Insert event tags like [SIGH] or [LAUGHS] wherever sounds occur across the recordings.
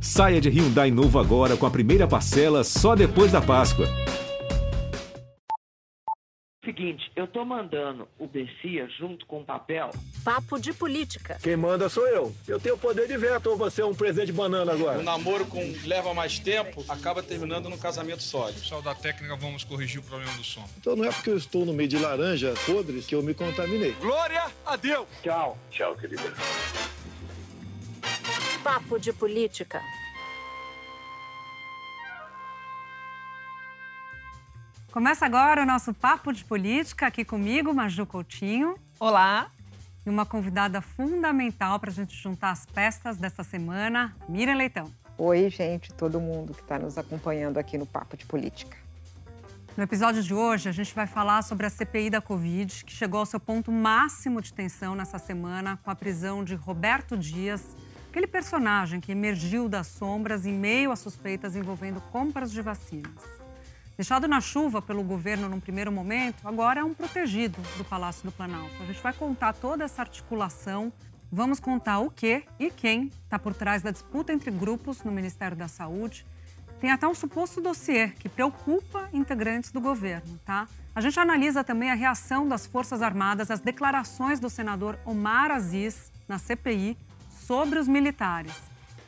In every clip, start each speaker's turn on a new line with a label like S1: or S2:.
S1: Saia de Hyundai novo agora com a primeira parcela só depois da Páscoa.
S2: Seguinte, eu tô mandando o Bessia junto com o papel.
S3: Papo de política.
S4: Quem manda sou eu. Eu tenho poder de veto ou você é um presente de banana agora?
S5: O namoro com leva mais tempo acaba terminando no casamento sólido.
S6: Pessoal da técnica, vamos corrigir o problema do som.
S4: Então não é porque eu estou no meio de laranja podres que eu me contaminei.
S5: Glória a Deus!
S2: Tchau.
S4: Tchau, querida.
S3: Papo de política.
S7: Começa agora o nosso Papo de Política, aqui comigo, Maju Coutinho.
S8: Olá.
S7: E uma convidada fundamental para a gente juntar as peças desta semana, Miriam Leitão.
S8: Oi, gente, todo mundo que está nos acompanhando aqui no Papo de Política.
S7: No episódio de hoje, a gente vai falar sobre a CPI da Covid, que chegou ao seu ponto máximo de tensão nessa semana com a prisão de Roberto Dias, aquele personagem que emergiu das sombras em meio a suspeitas envolvendo compras de vacinas. Deixado na chuva pelo governo num primeiro momento, agora é um protegido do Palácio do Planalto. A gente vai contar toda essa articulação, vamos contar o que e quem está por trás da disputa entre grupos no Ministério da Saúde. Tem até um suposto dossiê que preocupa integrantes do governo, tá? A gente analisa também a reação das Forças Armadas às declarações do senador Omar Aziz na CPI sobre os militares.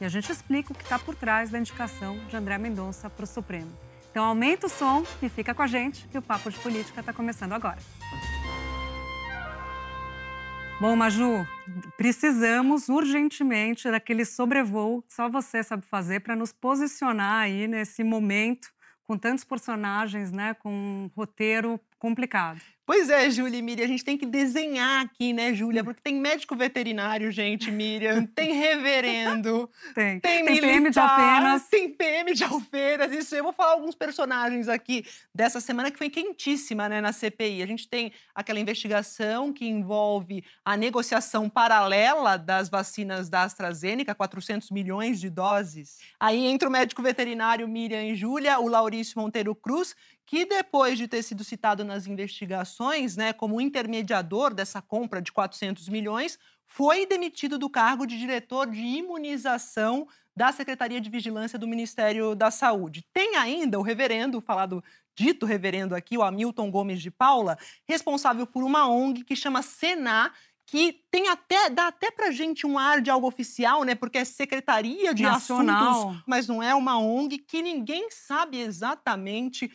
S7: E a gente explica o que está por trás da indicação de André Mendonça para o Supremo. Então aumenta o som e fica com a gente, que o Papo de Política está começando agora. Bom, Maju, precisamos urgentemente daquele sobrevoo que só você sabe fazer para nos posicionar aí nesse momento com tantos personagens, né, com um roteiro complicado.
S8: Pois é, Júlia e Miriam, a gente tem que desenhar aqui, né, Júlia? Porque tem médico veterinário, gente, Miriam, tem reverendo, [LAUGHS]
S7: tem,
S8: tem,
S7: tem
S8: militar,
S7: PM de Alfenas.
S8: tem PM de Alfeiras. Isso, eu vou falar alguns personagens aqui dessa semana que foi quentíssima, né, na CPI. A gente tem aquela investigação que envolve a negociação paralela das vacinas da AstraZeneca, 400 milhões de doses. Aí entra o médico veterinário Miriam e Júlia, o Laurício Monteiro Cruz, que depois de ter sido citado nas investigações, né, como intermediador dessa compra de 400 milhões, foi demitido do cargo de diretor de imunização da Secretaria de Vigilância do Ministério da Saúde. Tem ainda o reverendo, falado dito reverendo aqui, o Hamilton Gomes de Paula, responsável por uma ONG que chama Senar, que tem até dá até pra gente um ar de algo oficial, né? Porque é Secretaria de
S7: Nacional.
S8: Assuntos, mas não é uma ONG que ninguém sabe exatamente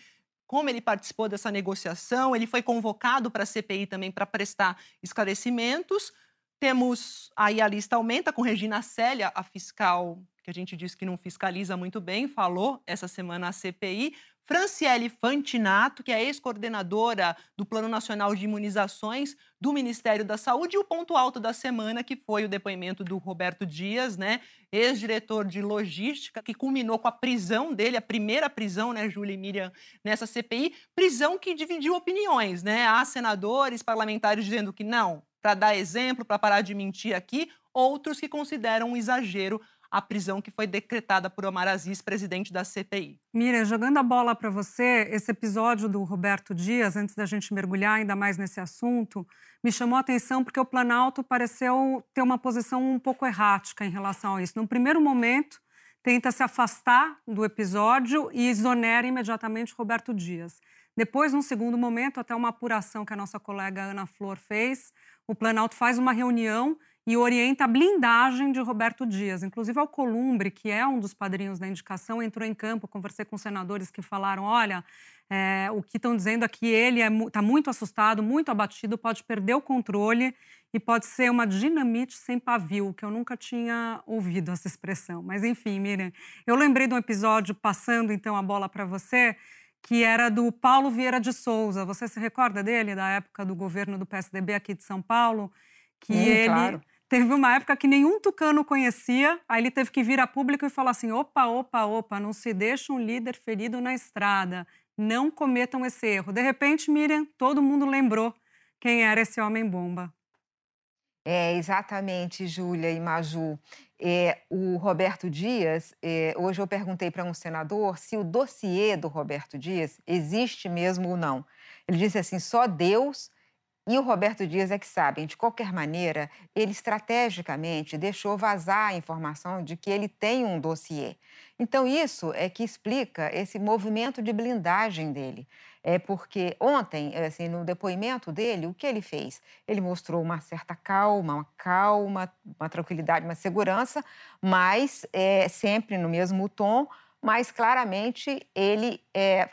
S8: como ele participou dessa negociação, ele foi convocado para a CPI também para prestar esclarecimentos. Temos aí a lista aumenta com Regina Célia, a fiscal que a gente disse que não fiscaliza muito bem, falou essa semana a CPI. Franciele Fantinato, que é ex-coordenadora do Plano Nacional de Imunizações do Ministério da Saúde, e o ponto alto da semana, que foi o depoimento do Roberto Dias, né, ex-diretor de logística, que culminou com a prisão dele, a primeira prisão, né, Júlia e Miriam, nessa CPI, prisão que dividiu opiniões, né? Há senadores, parlamentares dizendo que não, para dar exemplo, para parar de mentir aqui, outros que consideram um exagero a prisão que foi decretada por Omar Aziz, presidente da CPI.
S7: Miriam, jogando a bola para você, esse episódio do Roberto Dias, antes da gente mergulhar ainda mais nesse assunto, me chamou a atenção porque o Planalto pareceu ter uma posição um pouco errática em relação a isso. No primeiro momento, tenta se afastar do episódio e exonera imediatamente Roberto Dias. Depois, num segundo momento, até uma apuração que a nossa colega Ana Flor fez, o Planalto faz uma reunião e orienta a blindagem de Roberto Dias. Inclusive, Alcolumbre, que é um dos padrinhos da indicação, entrou em campo. Conversei com senadores que falaram: olha, é, o que estão dizendo aqui, ele está é, tá muito assustado, muito abatido, pode perder o controle e pode ser uma dinamite sem pavio, que eu nunca tinha ouvido essa expressão. Mas, enfim, Miriam, eu lembrei de um episódio, passando então a bola para você, que era do Paulo Vieira de Souza. Você se recorda dele, da época do governo do PSDB aqui de São Paulo? Que
S8: hum,
S7: ele.
S8: Claro
S7: Teve uma época que nenhum tucano conhecia, aí ele teve que vir a público e falar assim: opa, opa, opa, não se deixa um líder ferido na estrada, não cometam esse erro. De repente, Miriam, todo mundo lembrou quem era esse homem-bomba.
S8: É, exatamente, Júlia e Maju. É, o Roberto Dias, é, hoje eu perguntei para um senador se o dossiê do Roberto Dias existe mesmo ou não. Ele disse assim: só Deus
S9: E o Roberto Dias é que sabe, de qualquer maneira, ele estrategicamente deixou vazar a informação de que ele tem um dossiê. Então, isso é que explica esse movimento de blindagem dele. É porque ontem, assim, no depoimento dele, o que ele fez? Ele mostrou uma certa calma, uma calma, uma tranquilidade, uma segurança, mas é, sempre no mesmo tom, mas claramente ele é,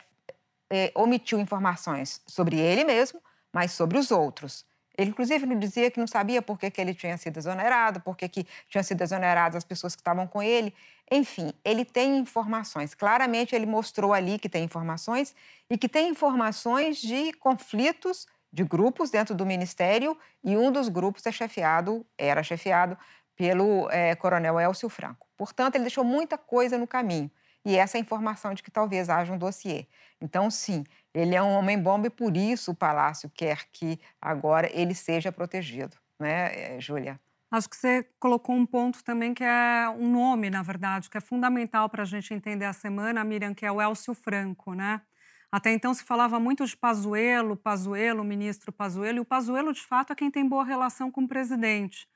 S9: é, omitiu informações sobre ele mesmo mas sobre os outros. Ele, inclusive, não dizia que não sabia por que, que ele tinha sido exonerado, por que, que tinham sido exoneradas as pessoas que estavam com ele. Enfim, ele tem informações. Claramente, ele mostrou ali que tem informações e que tem informações de conflitos de grupos dentro do ministério e um dos grupos é chefiado, era chefiado pelo é, coronel Elcio Franco. Portanto, ele deixou muita coisa no caminho e essa informação de que talvez haja um dossiê. Então, sim, ele é um homem-bomba e por isso o Palácio quer que agora ele seja protegido, né, eh, Júlia?
S7: Acho que você colocou um ponto também que é um nome, na verdade, que é fundamental para a gente entender a semana, Miriam, que é o Elcio Franco, né? Até então se falava muito de Pazuello, Pazuello, ministro Pazuello, e o Pazuello, de fato, é quem tem boa relação com o presidente.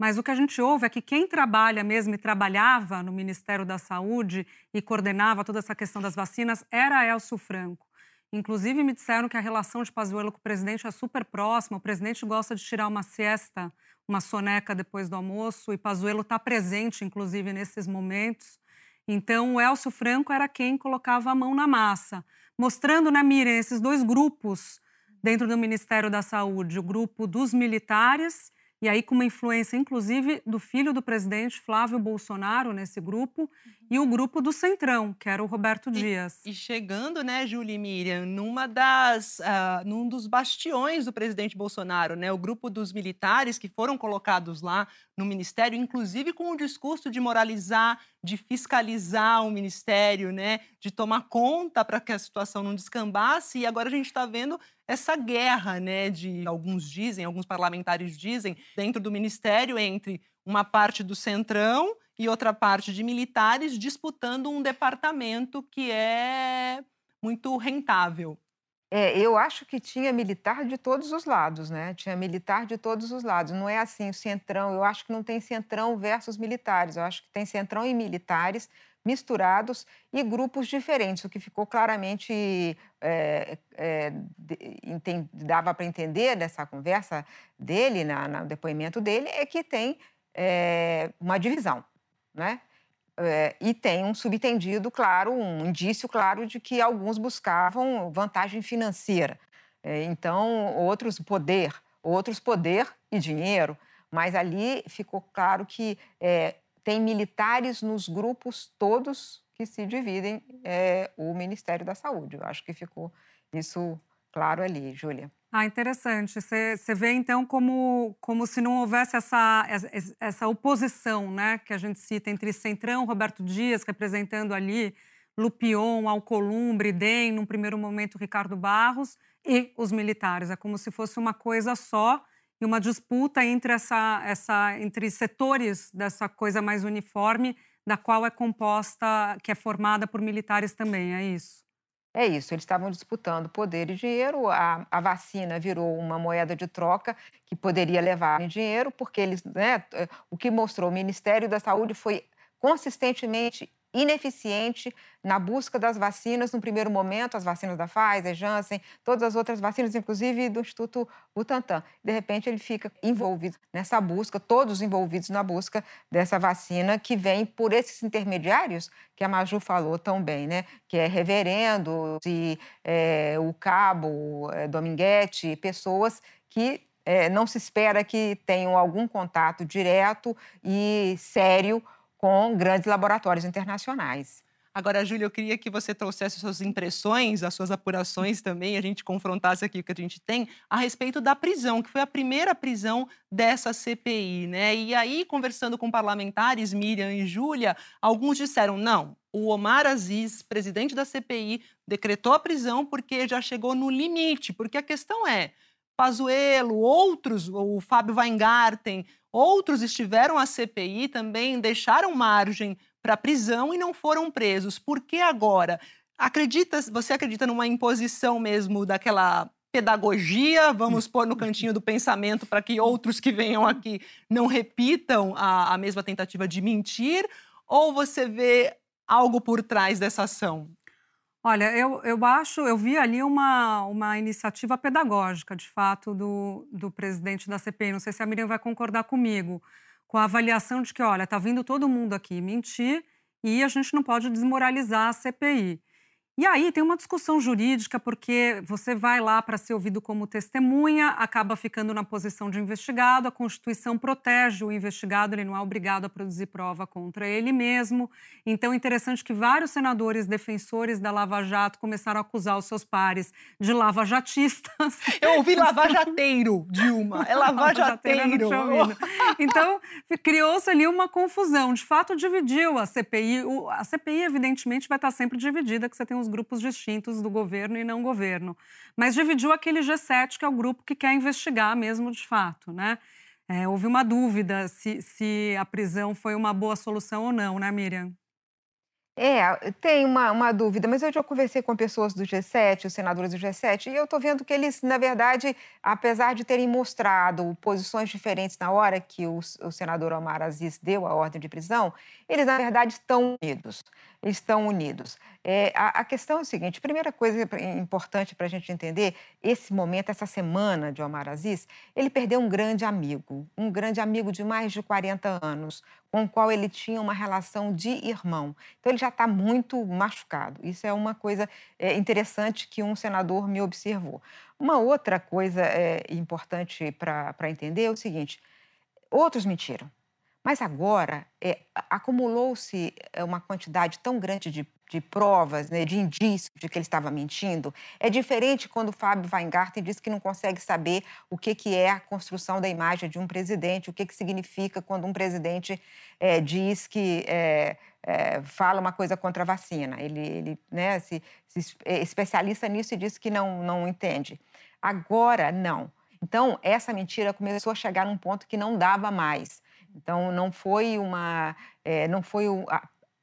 S7: Mas o que a gente ouve é que quem trabalha mesmo e trabalhava no Ministério da Saúde e coordenava toda essa questão das vacinas era Elcio Franco. Inclusive, me disseram que a relação de Pazuello com o presidente é super próxima. O presidente gosta de tirar uma siesta, uma soneca depois do almoço, e Pazuello está presente, inclusive, nesses momentos. Então, o Elcio Franco era quem colocava a mão na massa, mostrando, né, Miriam, esses dois grupos dentro do Ministério da Saúde: o grupo dos militares e aí com uma influência, inclusive, do filho do presidente, Flávio Bolsonaro, nesse grupo, uhum. e o grupo do Centrão, que era o Roberto Dias.
S8: E, e chegando, né, Júlia e Miriam, numa das, uh, num dos bastiões do presidente Bolsonaro, né, o grupo dos militares que foram colocados lá no ministério, inclusive com o discurso de moralizar, de fiscalizar o ministério, né, de tomar conta para que a situação não descambasse, e agora a gente está vendo essa guerra, né, de alguns dizem, alguns parlamentares dizem, dentro do ministério entre uma parte do centrão e outra parte de militares disputando um departamento que é muito rentável.
S9: É, eu acho que tinha militar de todos os lados, né? Tinha militar de todos os lados. Não é assim o centrão. Eu acho que não tem centrão versus militares. Eu acho que tem centrão e militares misturados e grupos diferentes, o que ficou claramente é, é, dava para entender dessa conversa dele, na, no depoimento dele, é que tem é, uma divisão, né? E tem um subtendido claro, um indício claro de que alguns buscavam vantagem financeira. então, outros poder, outros poder e dinheiro, mas ali ficou claro que tem militares nos grupos todos que se dividem é, o Ministério da Saúde. Eu acho que ficou isso claro ali, Júlia.
S7: Ah, interessante. Você vê, então, como, como se não houvesse essa, essa oposição né, que a gente cita entre Centrão, Roberto Dias, representando ali Lupion, Alcolumbre, DEM, num primeiro momento Ricardo Barros, e os militares. É como se fosse uma coisa só e uma disputa entre, essa, essa, entre setores dessa coisa mais uniforme, da qual é composta, que é formada por militares também, é isso?
S9: É isso, eles estavam disputando poder e dinheiro. A, a vacina virou uma moeda de troca que poderia levar em dinheiro, porque eles, né, o que mostrou o Ministério da Saúde foi consistentemente ineficiente na busca das vacinas no primeiro momento, as vacinas da Pfizer, Janssen, todas as outras vacinas, inclusive do Instituto Butantan. De repente, ele fica envolvido nessa busca, todos envolvidos na busca dessa vacina que vem por esses intermediários que a Maju falou tão bem, né? Que é reverendo, e, é, o cabo, é, Dominguete, pessoas que é, não se espera que tenham algum contato direto e sério com grandes laboratórios internacionais.
S8: Agora, Júlia, eu queria que você trouxesse suas impressões, as suas apurações também, a gente confrontasse aqui o que a gente tem a respeito da prisão, que foi a primeira prisão dessa CPI, né? E aí, conversando com parlamentares, Miriam e Júlia, alguns disseram: não, o Omar Aziz, presidente da CPI, decretou a prisão porque já chegou no limite, porque a questão é. Pazuello, outros, o Fábio Weingarten, Outros estiveram à CPI também, deixaram margem para prisão e não foram presos. Por que agora? Acredita, você acredita numa imposição mesmo daquela pedagogia, vamos pôr no cantinho do pensamento para que outros que venham aqui não repitam a, a mesma tentativa de mentir? Ou você vê algo por trás dessa ação?
S7: Olha, eu, eu acho, eu vi ali uma, uma iniciativa pedagógica, de fato, do, do presidente da CPI. Não sei se a Miriam vai concordar comigo, com a avaliação de que, olha, está vindo todo mundo aqui mentir e a gente não pode desmoralizar a CPI. E aí tem uma discussão jurídica, porque você vai lá para ser ouvido como testemunha, acaba ficando na posição de investigado, a Constituição protege o investigado, ele não é obrigado a produzir prova contra ele mesmo. Então é interessante que vários senadores defensores da Lava Jato começaram a acusar os seus pares de lavajatistas. [LAUGHS]
S8: Eu ouvi lavajateiro, Dilma, é lavajateiro.
S7: então criou-se ali uma confusão, de fato dividiu a CPI. A CPI, evidentemente, vai estar sempre dividida, que você tem os grupos distintos do governo e não governo. Mas dividiu aquele G7, que é o grupo que quer investigar mesmo de fato, né? É, houve uma dúvida se, se a prisão foi uma boa solução ou não, né, Miriam?
S9: É, tem uma, uma dúvida, mas eu já conversei com pessoas do G7, os senadores do G7, e eu estou vendo que eles, na verdade, apesar de terem mostrado posições diferentes na hora que o, o senador Omar Aziz deu a ordem de prisão, eles, na verdade, estão unidos. Estão unidos. É, a, a, questão é o seguinte: primeira coisa importante para a gente entender, esse momento, essa semana de Omar Aziz, ele perdeu um grande amigo, um grande amigo de mais de 40 anos, com o qual ele tinha uma relação de irmão. Então, ele já está muito machucado. Isso é uma coisa é, interessante que um senador me observou. Uma outra coisa é, importante para entender é o seguinte: outros mentiram. Mas agora é, acumulou-se é, uma quantidade tão grande de, de provas, né, de indícios de que ele estava mentindo. É diferente quando o Fábio Weingarten diz que não consegue saber o que, que é a construção da imagem de um presidente, o que, que significa quando um presidente é, diz que é, é, fala uma coisa contra a vacina. Ele, ele né, se, se é especialista nisso e diz que não, não entende. Agora, não. Então, essa mentira começou a chegar num ponto que não dava mais. Então, não foi, uma, é, não foi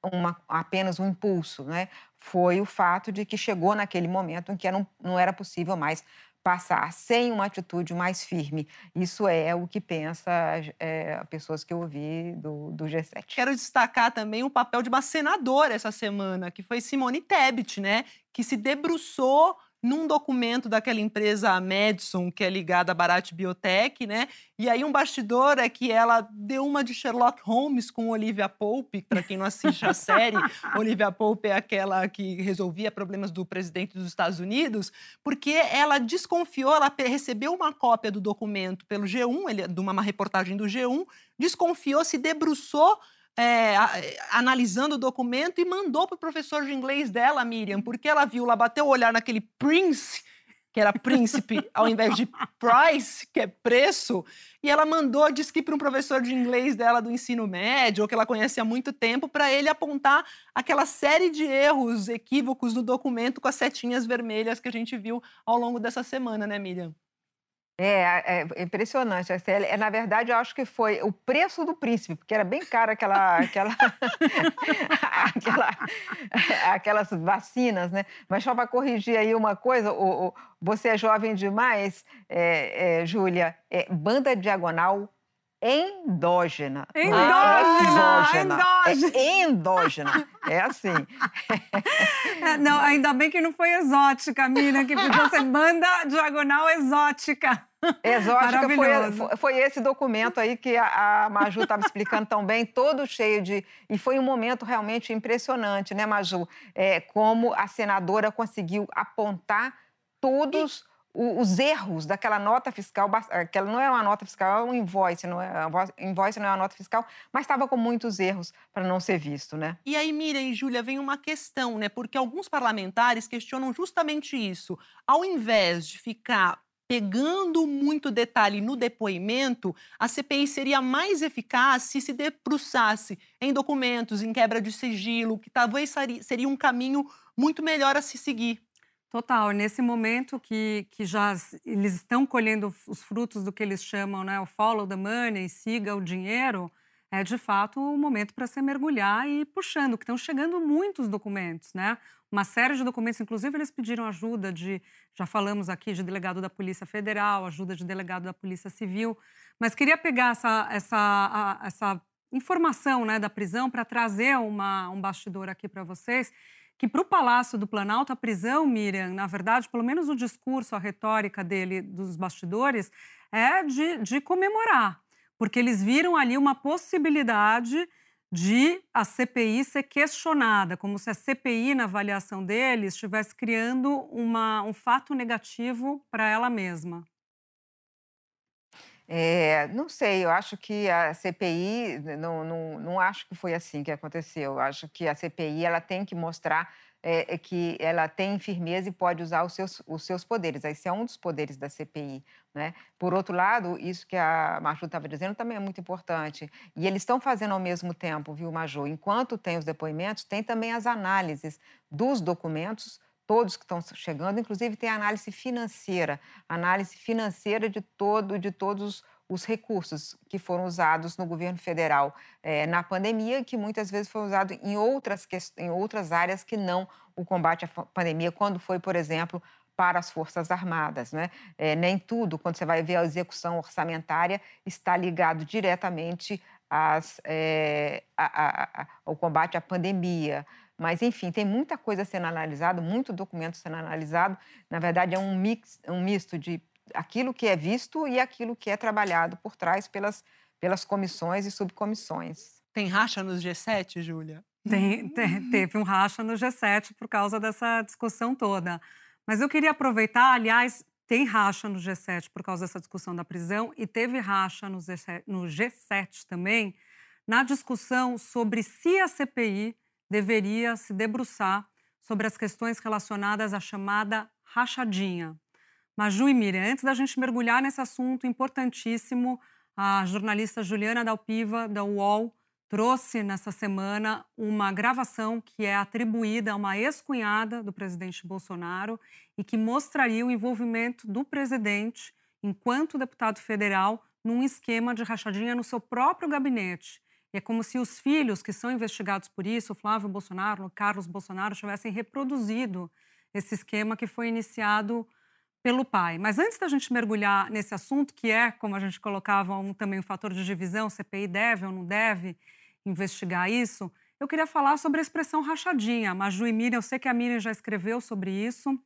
S9: uma, apenas um impulso, né? foi o fato de que chegou naquele momento em que não, não era possível mais passar sem uma atitude mais firme. Isso é o que pensa é, pessoas que eu ouvi do, do, G7.
S8: Quero destacar também o papel de uma senadora essa semana, que foi Simone Tebet, né? que se debruçou num documento daquela empresa Madison, que é ligada à Bharat Biotech, né? E aí um bastidor é que ela deu uma de Sherlock Holmes com Olivia Pope, para quem não assiste a série, [LAUGHS] Olivia Pope é aquela que resolvia problemas do presidente dos Estados Unidos, porque ela desconfiou, ela recebeu uma cópia do documento pelo G1, ele, de uma reportagem do G1, desconfiou, se debruçou é, analisando o documento e mandou para o professor de inglês dela, Miriam, porque ela viu, ela bateu o olhar naquele Prince, que era príncipe, [LAUGHS] ao invés de price, que é preço, e ela mandou, disse que para um professor de inglês dela do ensino médio, ou que ela conhece há muito tempo, para ele apontar aquela série de erros, equívocos no documento com as setinhas vermelhas que a gente viu ao longo dessa semana, né, Miriam?
S9: É, é impressionante. É, na verdade, eu acho que foi o preço do príncipe, porque era bem caro aquela, aquela, [LAUGHS] aquela, aquelas vacinas, né? Mas só para corrigir aí uma coisa, o, o, você é jovem demais, é, é, Júlia, é banda diagonal endógena.
S7: Endógena!
S9: Endógena. É endógena. É assim.
S7: É, não, ainda bem que não foi exótica, Miriam, que ser [LAUGHS] banda diagonal exótica.
S9: Exótica foi, foi esse documento aí que a, a Maju estava explicando tão bem, todo cheio de. E foi um momento realmente impressionante, né, Maju? É, como a senadora conseguiu apontar todos os erros daquela nota fiscal, aquela não é uma nota fiscal, é um invoice, não é, invoice não é uma nota fiscal, mas estava com muitos erros para não ser visto, né?
S8: E aí, Miriam e Júlia, vem uma questão, né? Porque alguns parlamentares questionam justamente isso. Ao invés de ficar pegando muito detalhe no depoimento, a CPI seria mais eficaz se se debruçasse em documentos, em quebra de sigilo, que talvez seria um caminho muito melhor a se seguir.
S7: Total, nesse momento que, que já eles estão colhendo os frutos do que eles chamam, né, o follow the money, siga o dinheiro, é de fato o momento para se mergulhar e ir puxando, que estão chegando muitos documentos, né? Uma série de documentos, inclusive eles pediram ajuda de, já falamos aqui, de delegado da Polícia Federal, ajuda de delegado da Polícia Civil, mas queria pegar essa, essa, a, essa informação né, da prisão para trazer uma, um bastidor aqui para vocês, que para o Palácio do Planalto, a prisão, Miriam, na verdade, pelo menos o discurso, a retórica dele, dos bastidores, é de, de comemorar, porque eles viram ali uma possibilidade de a CPI ser questionada, como se a CPI, na avaliação deles, estivesse criando uma, um fato negativo para ela mesma.
S9: É, não sei, eu acho que a CPI, não, não, não acho que foi assim que aconteceu. Eu acho que a CPI ela tem que mostrar é, é, que ela tem firmeza e pode usar os seus, os seus poderes. Esse é um dos poderes da CPI. Né? Por outro lado, isso que a Maju estava dizendo também é muito importante. E eles estão fazendo ao mesmo tempo, viu, Maju? Enquanto tem os depoimentos, tem também as análises dos documentos todos que estão chegando, inclusive tem análise financeira, análise financeira de todo, de todos os recursos que foram usados no governo federal é, na pandemia, que muitas vezes foi usado em outras, em outras áreas que não o combate à pandemia, quando foi, por exemplo, para as Forças Armadas. Né? É, nem tudo, quando você vai ver a execução orçamentária, está ligado diretamente às, é, a, a, a, ao combate à pandemia. Mas, enfim, tem muita coisa sendo analisada, muito documento sendo analisado. Na verdade, é um, mix, um misto de aquilo que é visto e aquilo que é trabalhado por trás pelas, pelas comissões e subcomissões.
S8: Tem racha nos G7, Júlia?
S7: Tem, tem, teve um racha no G7 por causa dessa discussão toda. Mas eu queria aproveitar, aliás, tem racha no G7 por causa dessa discussão da prisão e teve racha no G7, no G7 também na discussão sobre se a CPI deveria se debruçar sobre as questões relacionadas à chamada rachadinha. Maju e Miriam, antes da gente mergulhar nesse assunto importantíssimo, a jornalista Juliana Dalpiva, da UOL, trouxe nessa semana uma gravação que é atribuída a uma ex-cunhada do presidente Bolsonaro e que mostraria o envolvimento do presidente, enquanto deputado federal, num esquema de rachadinha no seu próprio gabinete. É como se os filhos que são investigados por isso, Flávio Bolsonaro, Carlos Bolsonaro, tivessem reproduzido esse esquema que foi iniciado pelo pai. Mas antes da gente mergulhar nesse assunto, que é, como a gente colocava, um, também um fator de divisão, CPI deve ou não deve investigar isso, eu queria falar sobre a expressão rachadinha. Maju e Miriam, eu sei que a Miriam já escreveu sobre isso.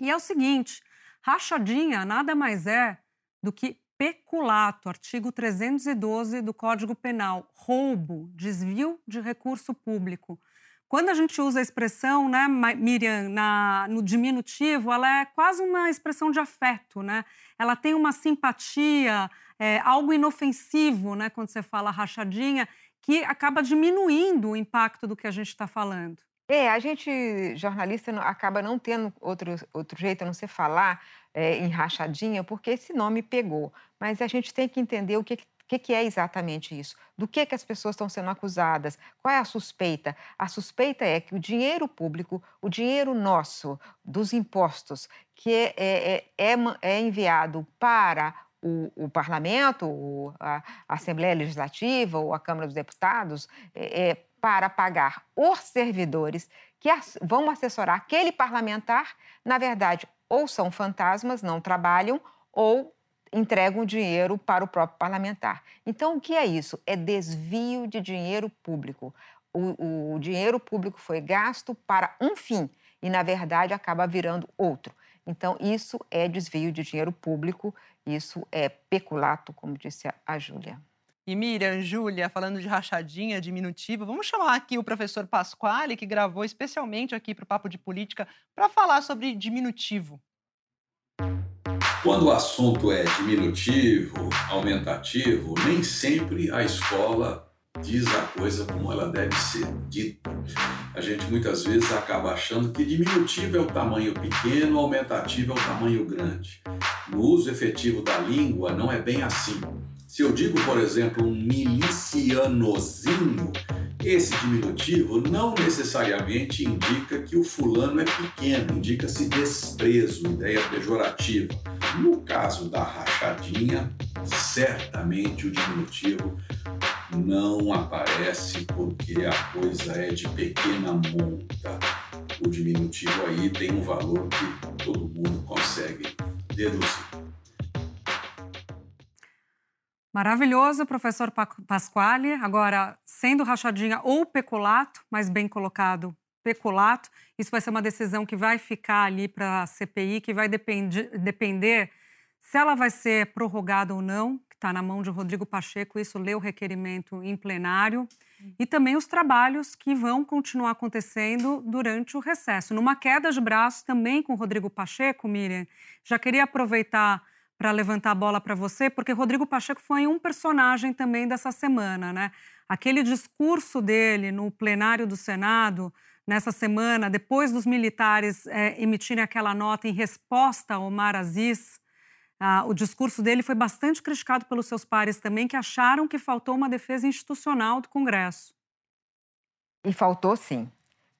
S7: E é o seguinte, rachadinha nada mais é do que peculato, artigo 312 do Código Penal, roubo, desvio de recurso público. Quando a gente usa a expressão, né, Miriam, na, no diminutivo, ela é quase uma expressão de afeto, né? Ela tem uma simpatia, é, algo inofensivo, né, quando você fala rachadinha, que acaba diminuindo o impacto do que a gente está falando.
S9: É, a gente, jornalista, acaba não tendo outro, outro jeito a não ser falar é, em rachadinha, porque esse nome pegou. Mas a gente tem que entender o que, que, que é exatamente isso? Do que, que as pessoas estão sendo acusadas? Qual é a suspeita? A suspeita é que o dinheiro público, o dinheiro nosso, dos impostos, que é, é, é, é, é enviado para o, o, parlamento, a, Assembleia Legislativa ou a Câmara dos Deputados, é, é para pagar os servidores que as, vão assessorar aquele parlamentar, na verdade, ou são fantasmas, não trabalham, ou entregam dinheiro para o próprio parlamentar. Então, o que é isso? É desvio de dinheiro público. O, o dinheiro público foi gasto para um fim e, na verdade, acaba virando outro. Então, isso é desvio de dinheiro público, isso é peculato, como disse a Júlia.
S8: E Miriam, Júlia, falando de rachadinha, diminutivo, vamos chamar aqui o professor Pasquale, que gravou especialmente aqui para o Papo de Política, para falar sobre diminutivo.
S10: Quando o assunto é diminutivo, aumentativo, nem sempre a escola diz a coisa como ela deve ser dita. A gente muitas vezes acaba achando que diminutivo é o tamanho pequeno, aumentativo é o tamanho grande. No uso efetivo da língua, não é bem assim. Se eu digo, por exemplo, um milicianozinho, esse diminutivo não necessariamente indica que o fulano é pequeno, indica-se desprezo, ideia pejorativa. No caso da rachadinha, certamente o diminutivo não aparece porque a coisa é de pequena monta. O diminutivo aí tem um valor que todo mundo consegue deduzir.
S7: Maravilhoso, professor Pasquale. Agora, sendo rachadinha ou peculato, mas bem colocado, peculato, isso vai ser uma decisão que vai ficar ali para a CPI, que vai depender, depender se ela vai ser prorrogada ou não, que está na mão de Rodrigo Pacheco, isso lê o requerimento em plenário, e também os trabalhos que vão continuar acontecendo durante o recesso. Numa queda de braços também com Rodrigo Pacheco, Miriam, já queria aproveitar para levantar a bola para você, porque Rodrigo Pacheco foi um personagem também dessa semana, né? Aquele discurso dele no plenário do Senado nessa semana, depois dos militares é, emitirem aquela nota em resposta ao Omar Aziz, ah, o discurso dele foi bastante criticado pelos seus pares também, que acharam que faltou uma defesa institucional do Congresso.
S9: E faltou sim,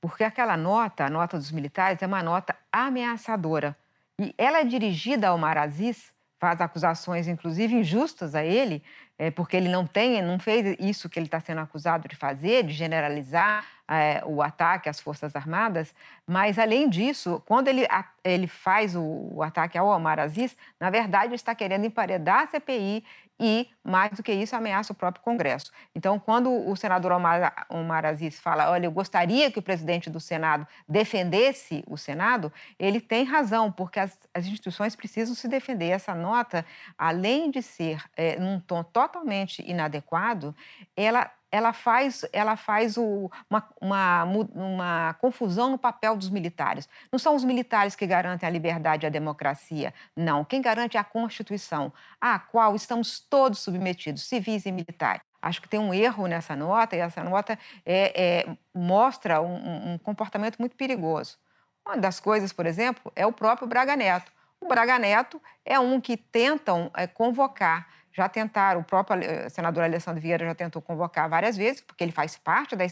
S9: porque aquela nota, a nota dos militares, é uma nota ameaçadora. E ela é dirigida ao Omar Aziz faz acusações, inclusive injustas a ele, é, porque ele não tem, não fez isso que ele está sendo acusado de fazer, de generalizar é, o ataque às Forças Armadas. Mas, além disso, quando ele, a, ele faz o, o, ataque ao Omar Aziz, na verdade, está querendo emparedar a CPI e, mais do que isso, ameaça o próprio Congresso. Então, quando o senador Omar, Omar Aziz fala, olha, eu gostaria que o presidente do Senado defendesse o Senado, ele tem razão, porque as, as instituições precisam se defender. Essa nota, além de ser é, num tom totalmente inadequado, ela ela faz, ela faz o, uma, uma, uma, confusão no papel dos militares. Não são os militares que garantem a liberdade e a democracia, não. Quem garante é a Constituição, à qual estamos todos submetidos, civis e militares. Acho que tem um erro nessa nota, e essa nota é, é, mostra um, um comportamento muito perigoso. Uma das coisas, por exemplo, é o próprio Braga Neto. O Braga Neto é um que tentam é, convocar já tentaram, o próprio eh, senador Alessandro Vieira já tentou convocar várias vezes, porque ele faz parte da,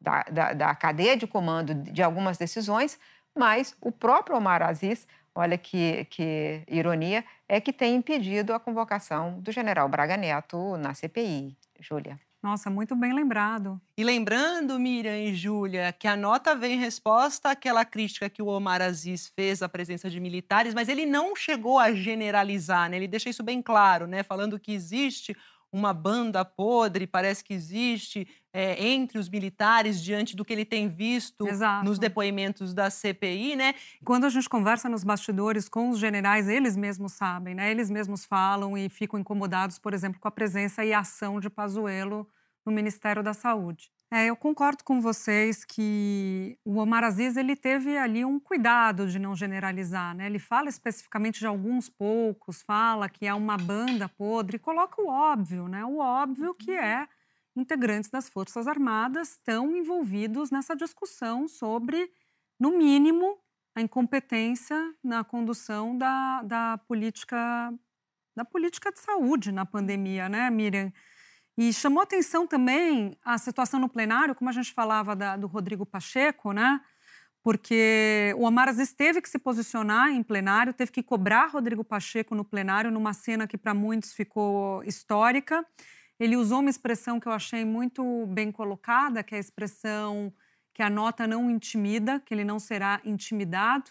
S9: da, da, da cadeia de comando de algumas decisões, mas o próprio Omar Aziz, olha que, que ironia, é que tem impedido a convocação do general Braga Neto na CPI. Júlia.
S7: Nossa, muito bem lembrado.
S8: E lembrando, Miriam e Júlia, que a nota vem em resposta àquela crítica que o Omar Aziz fez à presença de militares, mas ele não chegou a generalizar, né? Ele deixa isso bem claro, né? Falando que existe uma banda podre, parece que existe é, entre os militares diante do que ele tem visto Exato. nos depoimentos da CPI, né?
S7: Quando a gente conversa nos bastidores com os generais, eles mesmos sabem, né? Eles mesmos falam e ficam incomodados, por exemplo, com a presença e ação de Pazuello no Ministério da Saúde. É, eu concordo com vocês que o Omar Aziz ele teve ali um cuidado de não generalizar, né? Ele fala especificamente de alguns poucos, fala que é uma banda podre, coloca o óbvio, né? O óbvio que é integrantes das Forças Armadas estão envolvidos nessa discussão sobre, no mínimo, a incompetência na condução da, da política da política de saúde na pandemia, né, Miriam? E chamou atenção também a situação no plenário, como a gente falava da, do Rodrigo Pacheco, né? Porque o Omar Aziz teve que se posicionar em plenário, teve que cobrar Rodrigo Pacheco no plenário, numa cena que para muitos ficou histórica. Ele usou uma expressão que eu achei muito bem colocada, que é a expressão que a nota não intimida, que ele não será intimidado.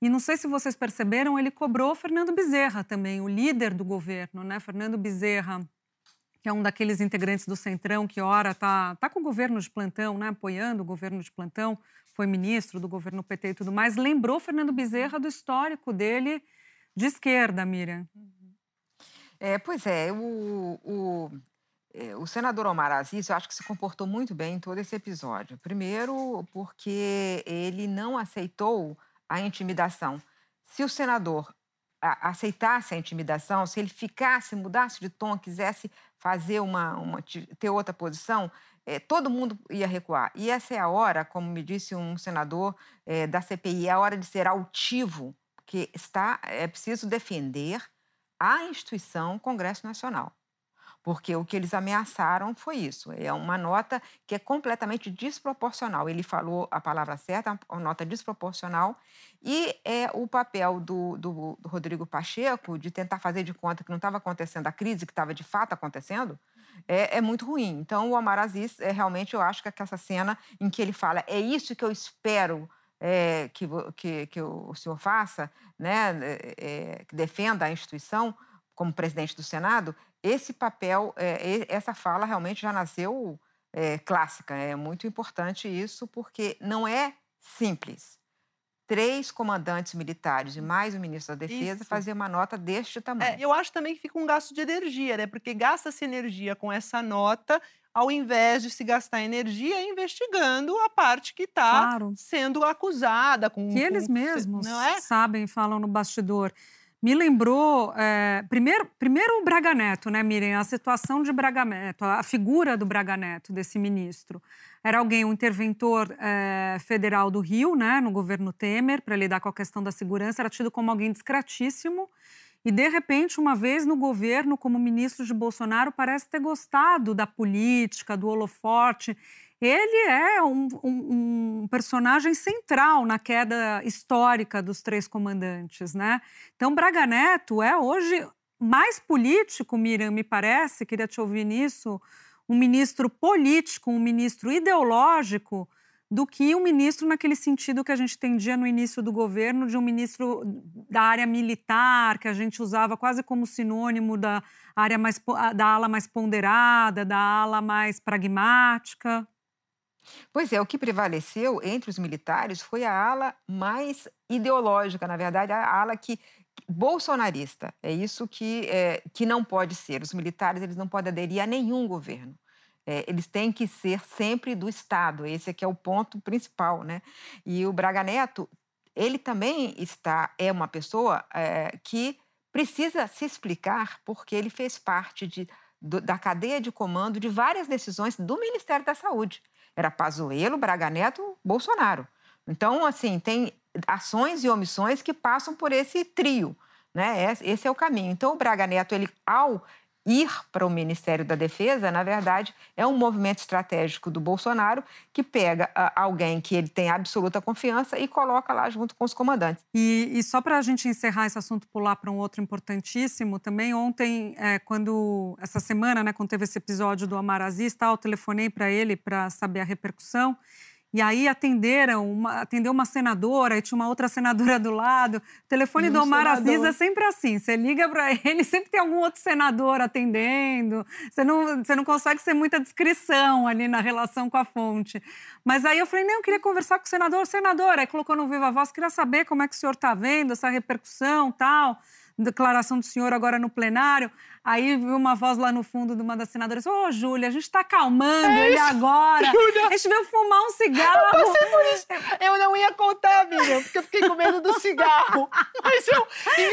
S7: E não sei se vocês perceberam, ele cobrou Fernando Bezerra também, o líder do governo, né? Fernando Bezerra que é um daqueles integrantes do Centrão que, ora, está tá com o governo de plantão, né, apoiando o governo de plantão, foi ministro do governo PT e tudo mais, lembrou Fernando Bezerra do histórico dele de esquerda, Miriam.
S9: É, pois é, o, o, é, o senador Omar Aziz, eu acho que se comportou muito bem em todo esse episódio. Primeiro, porque ele não aceitou a intimidação. Se o senador aceitasse a intimidação, se ele ficasse, mudasse de tom, quisesse fazer uma, uma ter outra posição, é, todo mundo ia recuar. E essa é a hora, como me disse um senador é, da CPI, é a hora de ser altivo, porque está é preciso defender a instituição Congresso Nacional porque o que eles ameaçaram foi isso. É uma nota que é completamente desproporcional. Ele falou a palavra certa, uma nota desproporcional, e é o papel do, do, do Rodrigo Pacheco de tentar fazer de conta que não estava acontecendo a crise, que estava de fato acontecendo, é, é, muito ruim. Então, o Omar Aziz, é, realmente, eu acho que essa cena em que ele fala é isso que eu espero é, que, que, que, o senhor faça, né, é, que defenda a instituição como presidente do Senado, esse papel, é, essa fala realmente já nasceu é, clássica. É muito importante isso, porque não é simples três comandantes militares e mais o ministro da Defesa Isso. fazer uma nota deste tamanho.
S8: É, eu acho também que fica um gasto de energia, né? Porque gasta-se energia com essa nota ao invés de se gastar energia investigando a parte que está claro. sendo acusada. Com,
S7: que eles mesmos é? sabem, falam no bastidor. Me lembrou, é, primeiro, primeiro o Braga Neto, né, Miriam? A situação de Braga Neto, a figura do Braga Neto, desse ministro. Era alguém, um interventor é, federal do Rio, né, no governo Temer, para lidar com a questão da segurança, era tido como alguém discretíssimo. E, de repente, uma vez no governo, como ministro de Bolsonaro, parece ter gostado da política, do holofote. Ele é um, um, um, personagem central na queda histórica dos três comandantes, né? Então, Braga Neto é hoje mais político, Miriam, me parece, queria te ouvir nisso, um ministro político, um ministro ideológico, do que um ministro naquele sentido que a gente entendia no início do governo, de um ministro da área militar, que a gente usava quase como sinônimo da área mais da ala mais ponderada, da ala mais pragmática.
S9: Pois é, o que prevaleceu entre os militares foi a ala mais ideológica, na verdade, a ala que bolsonarista. É isso que, é, que não pode ser. Os militares eles não podem aderir a nenhum governo. É, eles têm que ser sempre do Estado. Esse aqui é o ponto principal, né? E o Braga Neto, ele também está é uma pessoa é, que precisa se explicar porque ele fez parte de, do, da cadeia de comando de várias decisões do Ministério da Saúde. Era Pazuello, Braga Neto, Bolsonaro. Então, assim, tem ações e omissões que passam por esse trio. Né? Esse é o caminho. Então, o Braga Neto, ele, ao ir para o Ministério da Defesa, na verdade, é um movimento estratégico do Bolsonaro que pega uh, alguém que ele tem absoluta confiança e coloca lá junto com os comandantes.
S7: E, e só para a gente encerrar esse assunto, pular para um outro importantíssimo também, ontem, é, quando, essa semana, né, quando teve esse episódio do Amar Aziz, tal, eu telefonei para ele para saber a repercussão. E aí atenderam, uma, atendeu uma senadora e tinha uma outra senadora do lado. O telefone um do Omar senador. Aziz é sempre assim. Você liga para [LAUGHS] ele, sempre tem algum outro senador atendendo. Você não, você não consegue ser muita descrição ali na relação com a fonte. Mas aí eu falei, não, eu queria conversar com o senador. Senador, aí colocou no Viva Voz, queria saber como é que o senhor está vendo essa repercussão tal declaração do senhor agora no plenário. Aí viu uma voz lá no fundo de uma das senadoras: Ô, oh, Júlia, a gente está acalmando é ele agora. Júlia. A gente veio fumar um cigarro. Eu
S8: passei por isso. Eu não ia contar, Miriam, porque eu fiquei com medo do cigarro. Mas eu.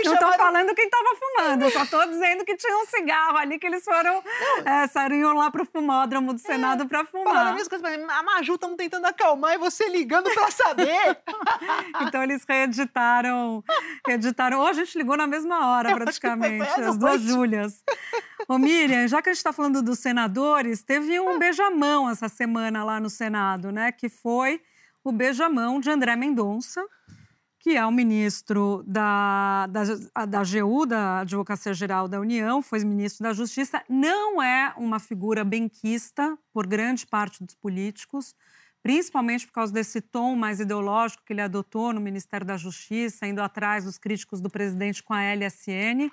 S7: Não estou falando quem estava fumando, eu só estou dizendo que tinha um cigarro ali que eles foram. É, saíram lá para o fumódromo do é, Senado é, para fumar. Falando a
S8: mesma coisa, a Maju, estamos tentando acalmar e você ligando para saber. [LAUGHS]
S7: então eles reeditaram. Reeditaram. Ou a gente ligou na mesma hora, praticamente, as duas Júlias. Ô, Miriam, já que a gente está falando dos senadores, teve um beijamão essa semana lá no Senado, né? Que foi o beijamão de André Mendonça, que é o ministro da, da, da AGU, da Advocacia Geral da União, foi ministro da Justiça, não é uma figura benquista por grande parte dos políticos, principalmente por causa desse tom mais ideológico que ele adotou no Ministério da Justiça, indo atrás dos críticos do presidente com a LSN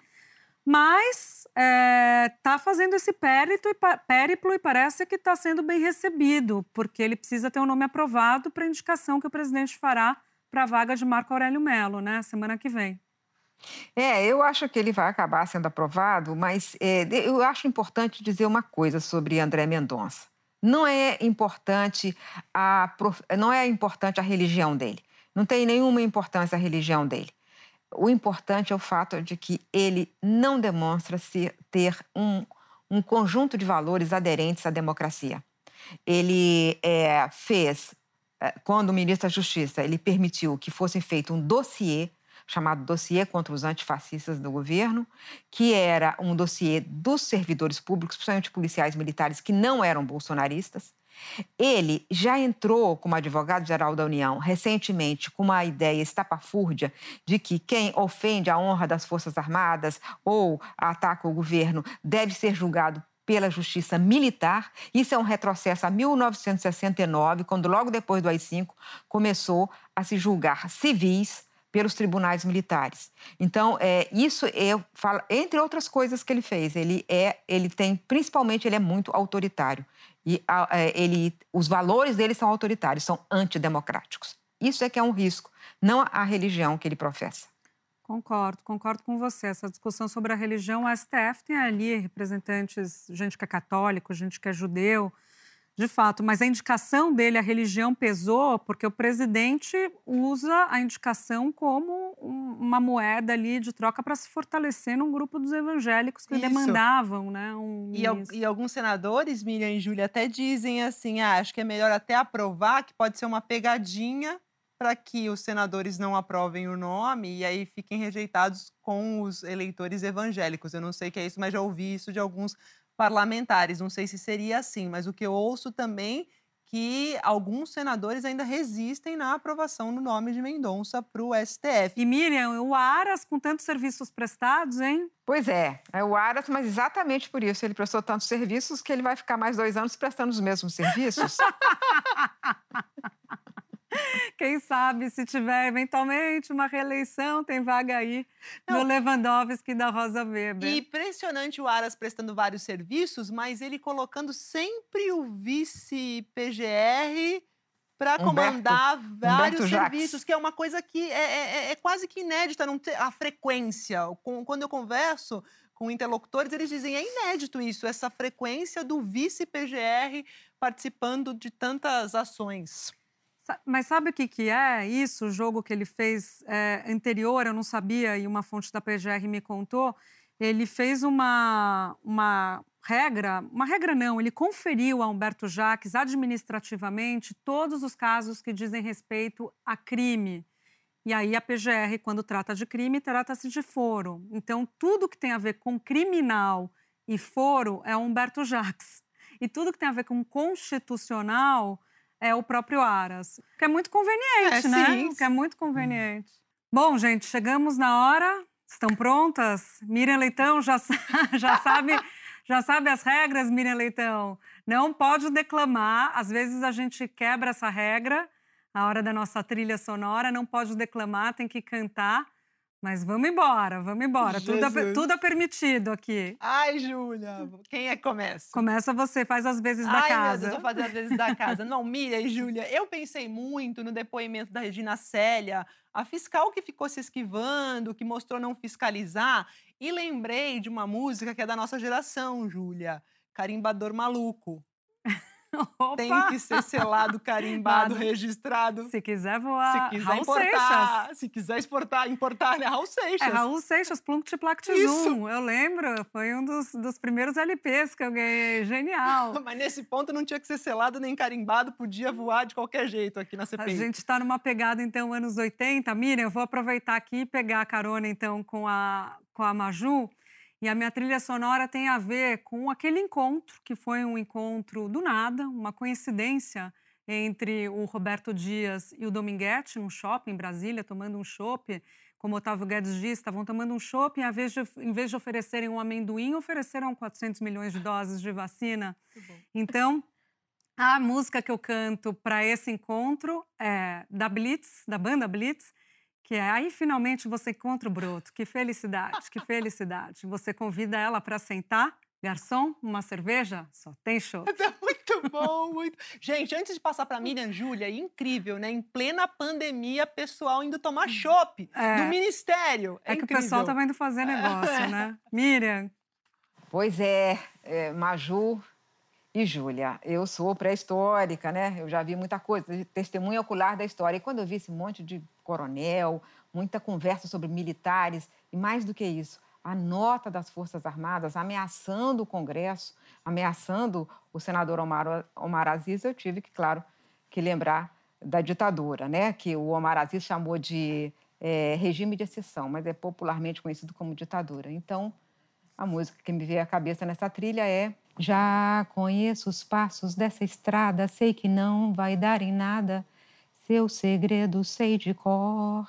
S7: mas está é, fazendo esse périplo e, périplo e parece que está sendo bem recebido, porque ele precisa ter o um nome aprovado para a indicação que o presidente fará para a vaga de Marco Aurélio Melo, né, semana que vem.
S9: É, eu acho que ele vai acabar sendo aprovado, mas é, eu acho importante dizer uma coisa sobre André Mendonça. Não é importante a, não é importante a religião dele. Não tem nenhuma importância a religião dele. O importante é o fato de que ele não demonstra ser, ter um, um conjunto de valores aderentes à democracia. Ele é, fez, é, quando o ministro da Justiça, ele permitiu que fosse feito um dossiê chamado Dossiê contra os Antifascistas do Governo, que era um dossiê dos servidores públicos, principalmente policiais militares que não eram bolsonaristas, ele já entrou como advogado-geral da União recentemente com uma ideia estapafúrdia de que quem ofende a honra das Forças Armadas ou ataca o governo deve ser julgado pela justiça militar. Isso é um retrocesso a 1969, quando logo depois do AI-5 começou a se julgar civis pelos tribunais militares. Então, é, isso entre outras coisas que ele fez, ele é, ele tem, principalmente, ele é muito autoritário e a, é, ele, os valores dele são autoritários, são antidemocráticos. Isso é que é um risco, não a religião que ele professa.
S7: Concordo, concordo com você. Essa discussão sobre a religião, a STF tem ali representantes, gente que é católico, gente que é judeu, de fato, mas a indicação dele, a religião pesou, porque o presidente usa a indicação como uma moeda ali de troca para se fortalecer num grupo dos evangélicos que Isso. demandavam, né? Um
S8: e, e, alguns senadores, Miriam e Júlia, até dizem assim: ah, acho que é melhor até aprovar, que pode ser uma pegadinha para que os senadores não aprovem o nome e aí fiquem rejeitados com os eleitores evangélicos. Eu não sei o que é isso, mas já ouvi isso de alguns parlamentares. Não sei se seria assim, mas o que eu ouço também que alguns senadores ainda resistem na aprovação do nome de Mendonça para o STF.
S7: E Miriam, o Aras com tantos serviços prestados, hein?
S9: Pois é, é o Aras, mas exatamente por isso ele prestou tantos serviços que ele vai ficar mais dois anos prestando os mesmos serviços. [LAUGHS] [LAUGHS]
S7: Quem sabe, se tiver eventualmente uma reeleição, tem vaga aí Não. no Lewandowski da Rosa Weber.
S8: E impressionante o Aras prestando vários serviços, mas ele colocando sempre o vice-PGR para comandar vários Humberto serviços, Jacques. que é uma coisa que é, é, é, é quase que inédita, não ter a frequência. Quando eu converso com interlocutores, eles dizem é inédito isso, essa frequência do vice-PGR participando de tantas ações.
S7: Mas sabe o que, que é isso? O jogo que ele fez é, anterior, eu não sabia, e uma fonte da PGR me contou. Ele fez uma, uma regra, uma regra não, ele conferiu a Humberto Jaques administrativamente todos os casos que dizem respeito a crime. E aí a PGR, quando trata de crime, trata-se de foro. Então, tudo que tem a ver com criminal e foro é Humberto Jaques. E tudo que tem a ver com constitucional é o próprio Aras. Que é muito conveniente, é, né? Sim. Que é muito conveniente. Bom, gente, chegamos na hora. Estão prontas? Miriam Leitão já, [LAUGHS] já sabe. Já sabe as regras, Miriam Leitão? Não pode declamar. Às vezes a gente quebra essa regra. A hora da nossa trilha sonora, não pode declamar, tem que cantar. Mas vamos embora, vamos embora. Tudo é, tudo é, permitido aqui.
S8: Ai, Júlia, quem é que começa?
S7: Começa você, faz as vezes da
S8: Ai,
S7: casa.
S8: Ai, meu Deus, vou fazer as vezes da casa. Não, Miriam e Júlia, eu pensei muito no depoimento da Regina Célia, a fiscal que ficou se esquivando, que mostrou não fiscalizar, e lembrei de uma música que é da nossa geração, Júlia, Carimbador Maluco. [LAUGHS]
S7: Opa!
S8: Tem que ser selado, carimbado, registrado.
S7: Se quiser voar,
S8: se quiser
S7: Raul
S8: importar,
S7: Seixas.
S8: se quiser exportar, importar, né? Raul Seixas.
S7: É, Raul Seixas, Plunct Plact Zoom. Eu lembro, foi um dos, dos primeiros LPs que eu ganhei. Genial. [LAUGHS]
S8: Mas nesse ponto não tinha que ser selado nem carimbado, podia voar de qualquer jeito aqui na CPI.
S7: A gente está numa pegada, então, anos 80. Miriam, eu vou aproveitar aqui e pegar a carona, então, com a, com a Maju. E a minha trilha sonora tem a ver com aquele encontro, que foi um encontro do nada, uma coincidência entre o Roberto Dias e o Dominguete, num shopping em Brasília, tomando um chopp. Como Otávio Guedes disse, estavam tomando um chopp e, em vez de oferecerem um amendoim, ofereceram 400 milhões de doses de vacina. Então, a música que eu canto para esse encontro é da Blitz, da banda Blitz, que é aí finalmente você encontra o broto. Que felicidade, que felicidade. Você convida ela para sentar. Garçom, uma cerveja? Só tem show.
S8: É muito bom, muito. Gente, antes de passar para Miriam Júlia, é incrível, né? Em plena pandemia, pessoal indo tomar chopp é. do ministério.
S7: É,
S8: é
S7: que o pessoal estava indo fazer negócio, né? [LAUGHS] Miriam.
S9: Pois é, é Maju, e Júlia, eu sou pré-histórica, né? Eu já vi muita coisa, testemunha ocular da história. E quando eu vi esse monte de coronel, muita conversa sobre militares, e mais do que isso, a nota das Forças Armadas ameaçando o Congresso, ameaçando o senador Omar, Omar Aziz, eu tive que, claro, que lembrar da ditadura, né? Que o Omar Aziz chamou de é, regime de exceção, mas é popularmente conhecido como ditadura. Então, a música que me veio à cabeça nessa trilha é já conheço os passos dessa estrada, sei que não vai dar em nada. Seu segredo sei de cor.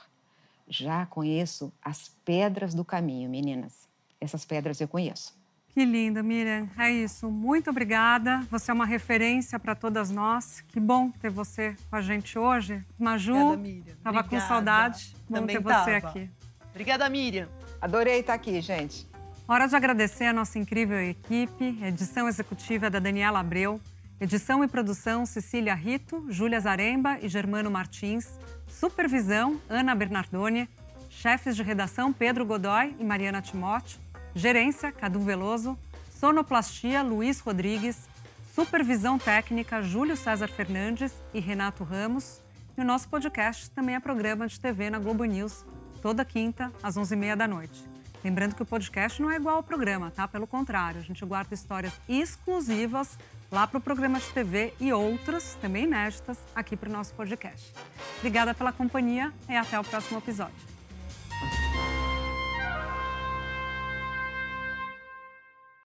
S9: Já conheço as pedras do caminho, meninas. Essas pedras eu conheço.
S7: Que linda, Miriam. É isso. Muito obrigada. Você é uma referência para todas nós. Que bom ter você com a gente hoje. Maju,
S8: Obrigada, Miriam.
S7: tava com saudade. Bom
S8: Também
S7: ter você
S8: tava.
S7: aqui.
S8: Obrigada, Miriam.
S9: Adorei estar aqui, gente.
S7: Hora de agradecer a nossa incrível equipe, edição executiva da Daniela Abreu, edição e produção Cecília Rito, Júlia Zaremba e Germano Martins, supervisão Ana Bernardoni, chefes de redação Pedro Godoy e Mariana Timóteo, gerência Cadu Veloso, sonoplastia Luiz Rodrigues, supervisão técnica Júlio César Fernandes e Renato Ramos. E o nosso podcast também é programa de TV na Globo News, toda quinta, às 11h30 da noite. Lembrando que o podcast não é igual ao programa, tá? Pelo contrário, a gente guarda histórias exclusivas lá para o programa de TV e outras, também inéditas, aqui para o nosso podcast. Obrigada pela companhia e até o próximo episódio.